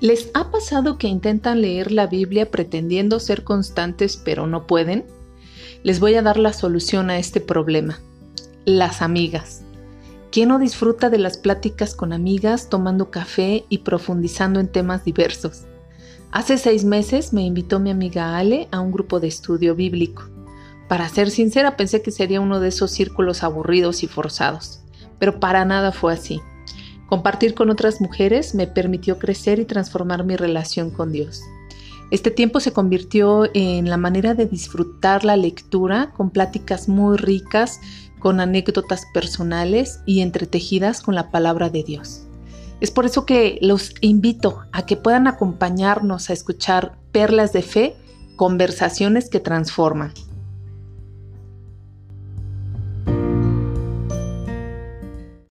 ¿Les ha pasado que intentan leer la Biblia pretendiendo ser constantes pero no pueden? Les voy a dar la solución a este problema. Las amigas. ¿Quién no disfruta de las pláticas con amigas tomando café y profundizando en temas diversos? Hace seis meses me invitó mi amiga Ale a un grupo de estudio bíblico. Para ser sincera pensé que sería uno de esos círculos aburridos y forzados, pero para nada fue así. Compartir con otras mujeres me permitió crecer y transformar mi relación con Dios. Este tiempo se convirtió en la manera de disfrutar la lectura con pláticas muy ricas, con anécdotas personales y entretejidas con la palabra de Dios. Es por eso que los invito a que puedan acompañarnos a escuchar perlas de fe, conversaciones que transforman.